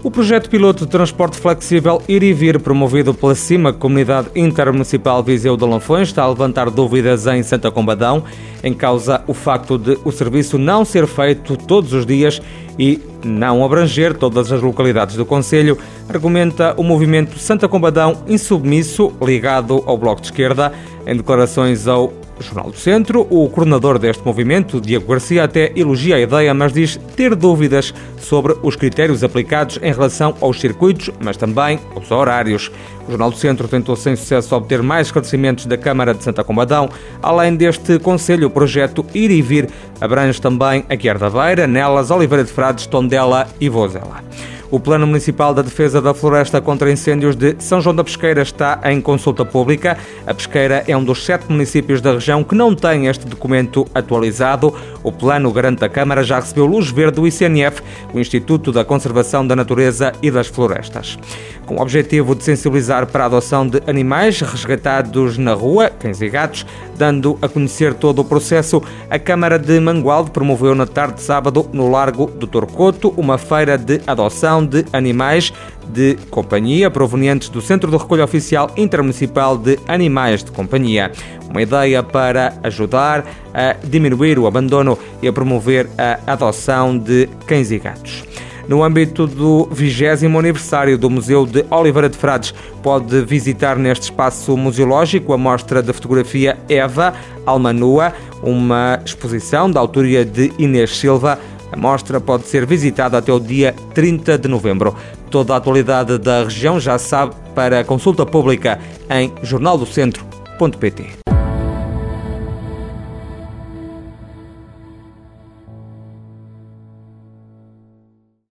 O projeto piloto de transporte flexível Ir e Vir, promovido pela CIMA, Comunidade Intermunicipal Viseu de Lanfões, está a levantar dúvidas em Santa Combadão, em causa o facto de o serviço não ser feito todos os dias e não abranger todas as localidades do Conselho, argumenta o movimento Santa Combadão Insubmisso, ligado ao Bloco de Esquerda, em declarações ao Jornal do Centro, o coordenador deste movimento, Diego Garcia, até elogia a ideia, mas diz ter dúvidas sobre os critérios aplicados em relação aos circuitos, mas também aos horários. O Jornal do Centro tentou sem sucesso obter mais esclarecimentos da Câmara de Santa Combadão. Além deste Conselho, o projeto Ir e Vir abrange também a Guiar da Beira, Nelas, Oliveira de Frades, Tondela e Vozela. O Plano Municipal da Defesa da Floresta contra Incêndios de São João da Pesqueira está em consulta pública. A Pesqueira é um dos sete municípios da região que não tem este documento atualizado. O plano garante a Câmara já recebeu luz verde do ICNF, o Instituto da Conservação da Natureza e das Florestas. Com o objetivo de sensibilizar para a adoção de animais resgatados na rua, cães e gatos, dando a conhecer todo o processo, a Câmara de Mangualde promoveu na tarde de sábado, no Largo do Torcoto, uma feira de adoção de animais de companhia provenientes do Centro de Recolha Oficial Intermunicipal de Animais de Companhia. Uma ideia para ajudar a diminuir o abandono e a promover a adoção de cães e gatos. No âmbito do 20 aniversário do Museu de Oliveira de Frades, pode visitar neste espaço museológico a mostra de fotografia Eva Almanua, uma exposição da autoria de Inês Silva, a mostra pode ser visitada até o dia 30 de novembro. Toda a atualidade da região já sabe para consulta pública em jornaldocentro.pt.